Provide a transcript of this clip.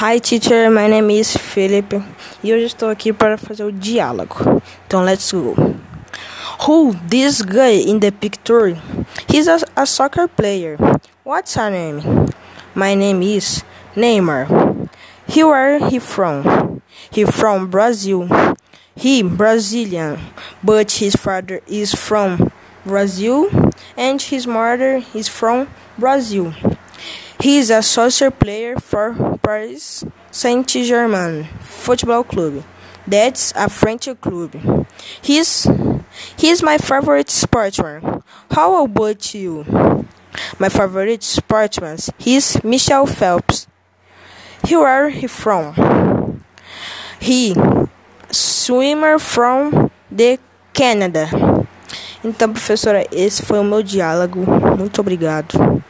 Hi teacher, my name is Felipe e hoje estou aqui para fazer o diálogo. Então let's go. Who this guy in the picture? He's a, a soccer player. What's her name? My name is Neymar. He where he from? He from Brazil. He Brazilian, but his father is from Brazil and his mother is from Brazil. He is a soccer player for Paris Saint-Germain Football Club. That's a French club. He's he's my favorite sportsman. How about you? My favorite sportsman is Michel Phelps. Where are he from? He swimmer from the Canada. Então, professora, esse foi o meu diálogo. Muito obrigado.